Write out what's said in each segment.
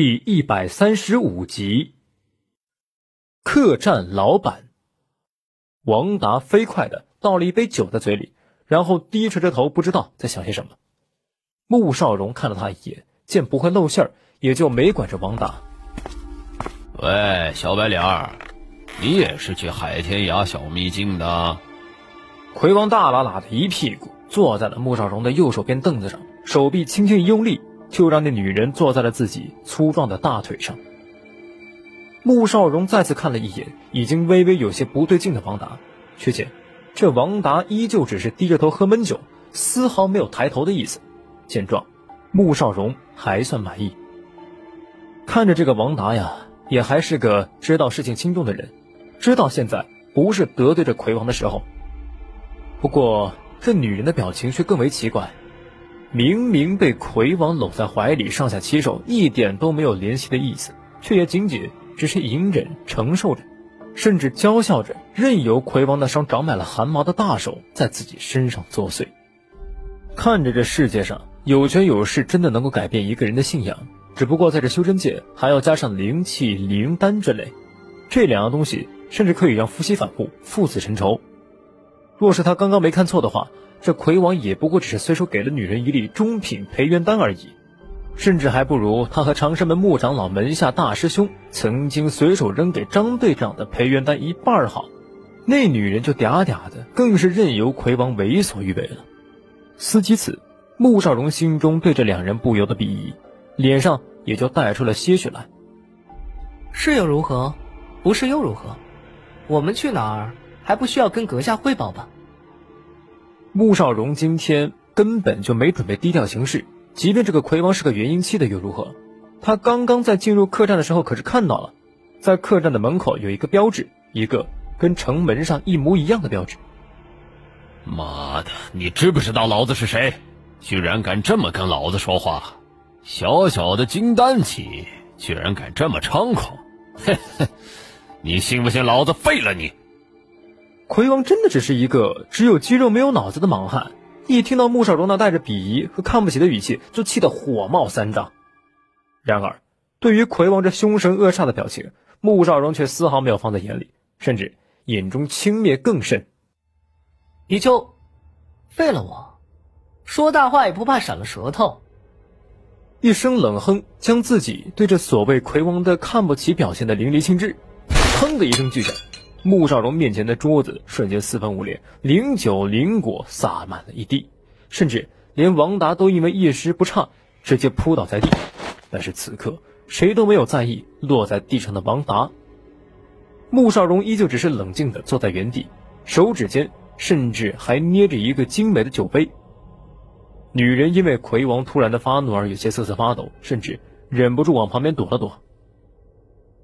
第一百三十五集，客栈老板王达飞快的倒了一杯酒在嘴里，然后低垂着头，不知道在想些什么。穆少荣看了他一眼，见不会露馅儿，也就没管着王达。喂，小白脸儿，你也是去海天涯小秘境的？魁王大喇喇的一屁股坐在了穆少荣的右手边凳子上，手臂轻轻一用力。就让那女人坐在了自己粗壮的大腿上。穆少荣再次看了一眼已经微微有些不对劲的王达，却见这王达依旧只是低着头喝闷酒，丝毫没有抬头的意思。见状，穆少荣还算满意。看着这个王达呀，也还是个知道事情轻重的人，知道现在不是得罪这魁王的时候。不过这女人的表情却更为奇怪。明明被魁王搂在怀里，上下其手，一点都没有怜惜的意思，却也仅仅只是隐忍承受着，甚至娇笑着，任由魁王那双长满了汗毛的大手在自己身上作祟。看着这世界上有权有势真的能够改变一个人的信仰，只不过在这修真界还要加上灵气、灵丹之类，这两样东西甚至可以让夫妻反目、父子成仇。若是他刚刚没看错的话。这魁王也不过只是随手给了女人一粒中品培元丹而已，甚至还不如他和长生门穆长老门下大师兄曾经随手扔给张队长的培元丹一半好。那女人就嗲嗲的，更是任由魁王为所欲为了。思及此，穆少荣心中对这两人不由得鄙夷，脸上也就带出了些许来。是又如何？不是又如何？我们去哪儿还不需要跟阁下汇报吧？穆少荣今天根本就没准备低调行事，即便这个魁王是个元婴期的又如何？他刚刚在进入客栈的时候可是看到了，在客栈的门口有一个标志，一个跟城门上一模一样的标志。妈的，你知不知道老子是谁？居然敢这么跟老子说话！小小的金丹期，居然敢这么猖狂！嘿 嘿，你信不信老子废了你？魁王真的只是一个只有肌肉没有脑子的莽汉，一听到穆少荣那带着鄙夷和看不起的语气，就气得火冒三丈。然而，对于魁王这凶神恶煞的表情，穆少荣却丝毫没有放在眼里，甚至眼中轻蔑更甚。你就废了我？说大话也不怕闪了舌头？一声冷哼，将自己对这所谓魁王的看不起表现的淋漓尽致。砰的一声巨响。穆少荣面前的桌子瞬间四分五裂，灵酒灵果洒满了一地，甚至连王达都因为一时不差，直接扑倒在地。但是此刻谁都没有在意落在地上的王达。穆少荣依旧只是冷静的坐在原地，手指间甚至还捏着一个精美的酒杯。女人因为魁王突然的发怒而有些瑟瑟发抖，甚至忍不住往旁边躲了躲。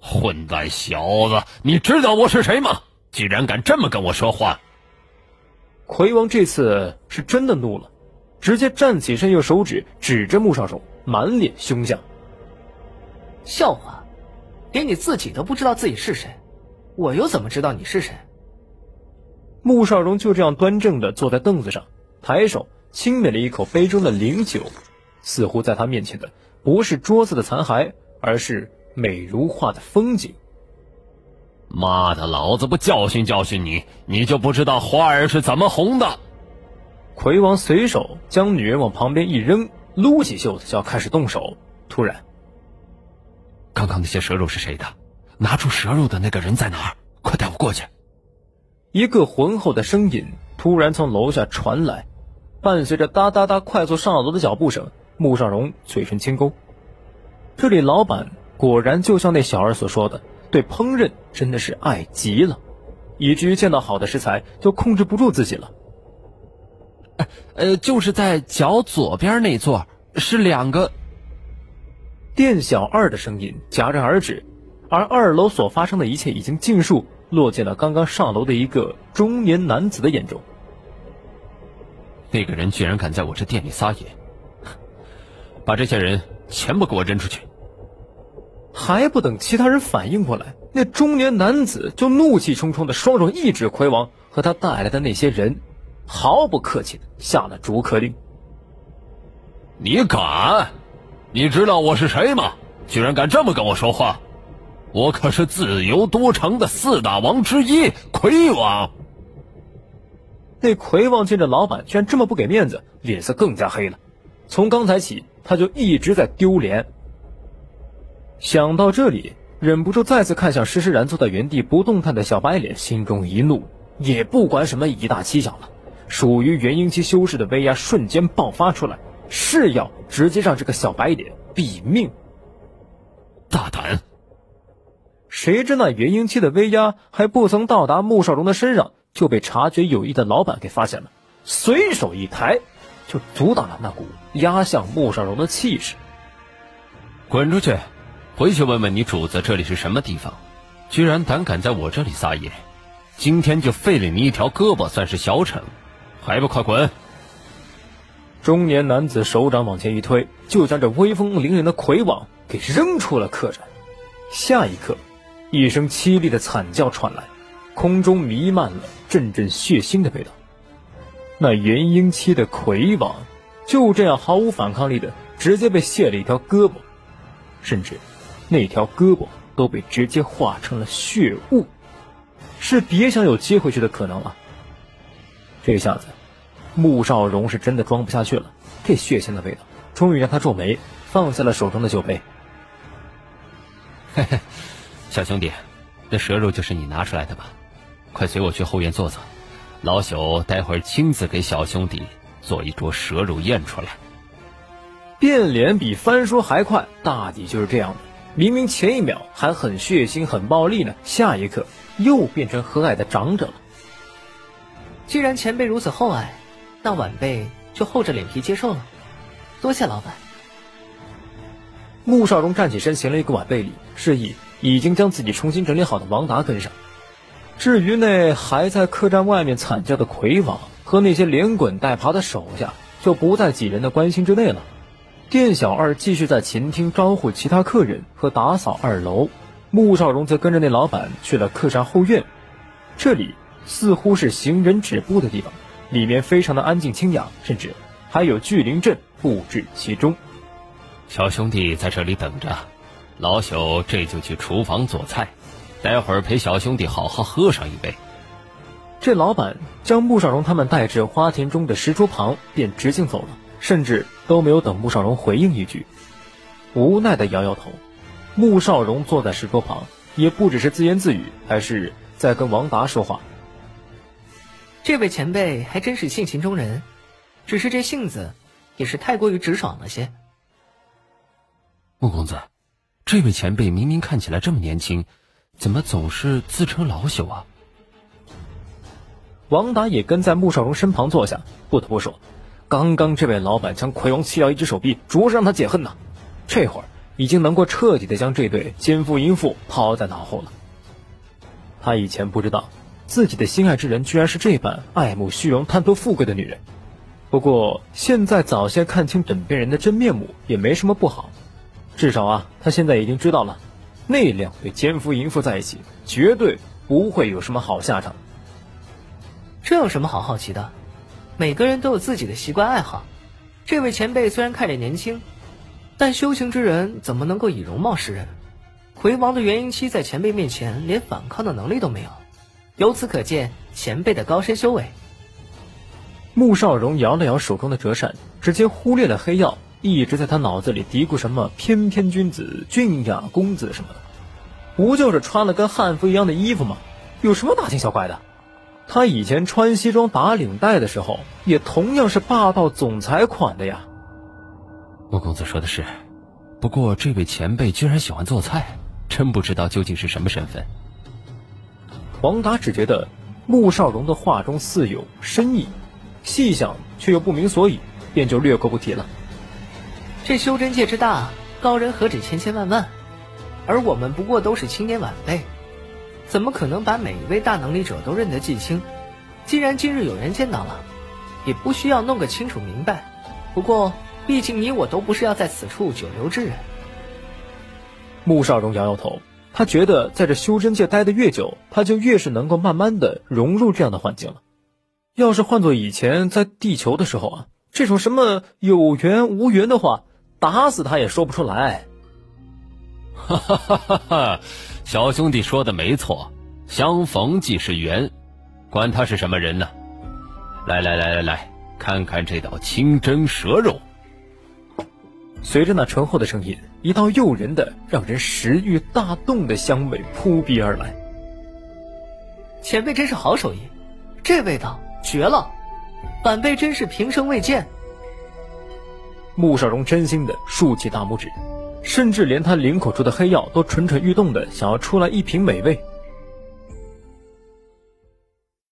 混蛋小子，你知道我是谁吗？居然敢这么跟我说话！魁王这次是真的怒了，直接站起身，用手指指着穆少荣，满脸凶相。笑话，连你自己都不知道自己是谁，我又怎么知道你是谁？穆少荣就这样端正的坐在凳子上，抬手轻抿了一口杯中的灵酒，似乎在他面前的不是桌子的残骸，而是。美如画的风景。妈的，老子不教训教训你，你就不知道花儿是怎么红的。魁王随手将女人往旁边一扔，撸起袖子就要开始动手。突然，刚刚那些蛇肉是谁的？拿出蛇肉的那个人在哪儿？快带我过去！一个浑厚的声音突然从楼下传来，伴随着哒哒哒快速上楼的脚步声，穆尚荣嘴唇轻勾。这里老板。果然，就像那小二所说的，对烹饪真的是爱极了，以至于见到好的食材就控制不住自己了。呃，就是在脚左边那座，是两个。店小二的声音戛然而止，而二楼所发生的一切已经尽数落进了刚刚上楼的一个中年男子的眼中。那个人居然敢在我这店里撒野，把这些人全部给我扔出去！还不等其他人反应过来，那中年男子就怒气冲冲的双手一指魁王和他带来的那些人，毫不客气的下了逐客令。你敢？你知道我是谁吗？居然敢这么跟我说话！我可是自由都城的四大王之一，魁王。那魁王见这老板居然这么不给面子，脸色更加黑了。从刚才起，他就一直在丢脸。想到这里，忍不住再次看向施施然坐在原地不动弹的小白脸，心中一怒，也不管什么以大欺小了。属于元婴期修士的威压瞬间爆发出来，是要直接让这个小白脸毙命。大胆！谁知那元婴期的威压还不曾到达穆少荣的身上，就被察觉有异的老板给发现了，随手一抬，就阻挡了那股压向穆少荣的气势。滚出去！回去问问你主子这里是什么地方，居然胆敢在我这里撒野，今天就废了你一条胳膊算是小惩。还不快滚！中年男子手掌往前一推，就将这威风凛凛的魁王给扔出了客栈。下一刻，一声凄厉的惨叫传来，空中弥漫了阵阵血腥的味道。那元婴期的魁王就这样毫无反抗力的直接被卸了一条胳膊，甚至那条胳膊都被直接化成了血雾，是别想有接回去的可能了。这下子。穆少荣是真的装不下去了，这血腥的味道终于让他皱眉，放下了手中的酒杯。嘿嘿，小兄弟，那蛇肉就是你拿出来的吧？快随我去后院坐坐，老朽待会儿亲自给小兄弟做一桌蛇肉宴出来。变脸比翻书还快，大抵就是这样的。明明前一秒还很血腥、很暴力呢，下一刻又变成和蔼的长者了。既然前辈如此厚爱。那晚辈就厚着脸皮接受了，多谢老板。穆少荣站起身，行了一个晚辈礼，示意已经将自己重新整理好的王达跟上。至于那还在客栈外面惨叫的魁王和那些连滚带爬的手下，就不在几人的关心之内了。店小二继续在前厅招呼其他客人和打扫二楼，穆少荣则跟着那老板去了客栈后院。这里似乎是行人止步的地方。里面非常的安静清雅，甚至还有聚灵阵布置其中。小兄弟在这里等着，老朽这就去厨房做菜，待会儿陪小兄弟好好喝上一杯。这老板将穆少荣他们带至花田中的石桌旁，便直径走了，甚至都没有等穆少荣回应一句，无奈的摇摇头。穆少荣坐在石桌旁，也不只是自言自语，还是在跟王达说话。这位前辈还真是性情中人，只是这性子也是太过于直爽了些。穆公子，这位前辈明明看起来这么年轻，怎么总是自称老朽啊？王达也跟在穆少荣身旁坐下。不得不说，刚刚这位老板将魁王切掉一只手臂，着实让他解恨呐。这会儿已经能够彻底的将这对奸夫淫妇抛在脑后了。他以前不知道。自己的心爱之人居然是这般爱慕虚荣、贪图富贵的女人。不过现在早些看清枕边人的真面目也没什么不好。至少啊，他现在已经知道了，那两对奸夫淫妇在一起，绝对不会有什么好下场。这有什么好好奇的？每个人都有自己的习惯爱好。这位前辈虽然看着年轻，但修行之人怎么能够以容貌示人？魁王的元婴期在前辈面前连反抗的能力都没有。由此可见，前辈的高深修为。穆少荣摇了摇手中的折扇，直接忽略了黑曜一直在他脑子里嘀咕什么“翩翩君子”“俊雅公子”什么的，不就是穿了跟汉服一样的衣服吗？有什么大惊小怪的？他以前穿西装打领带的时候，也同样是霸道总裁款的呀。穆公子说的是，不过这位前辈居然喜欢做菜，真不知道究竟是什么身份。王达只觉得穆少荣的话中似有深意，细想却又不明所以，便就略过不提了。这修真界之大，高人何止千千万万，而我们不过都是青年晚辈，怎么可能把每一位大能力者都认得记清？既然今日有人见到了，也不需要弄个清楚明白。不过，毕竟你我都不是要在此处久留之人。穆少荣摇摇头。他觉得在这修真界待得越久，他就越是能够慢慢的融入这样的环境了。要是换做以前在地球的时候啊，这种什么有缘无缘的话，打死他也说不出来。哈哈哈哈！小兄弟说的没错，相逢即是缘，管他是什么人呢？来来来来来，看看这道清蒸蛇肉。随着那醇厚的声音，一道诱人的、让人食欲大动的香味扑鼻而来。前辈真是好手艺，这味道绝了，晚辈真是平生未见。穆少荣真心的竖起大拇指，甚至连他领口处的黑药都蠢蠢欲动的想要出来一瓶美味。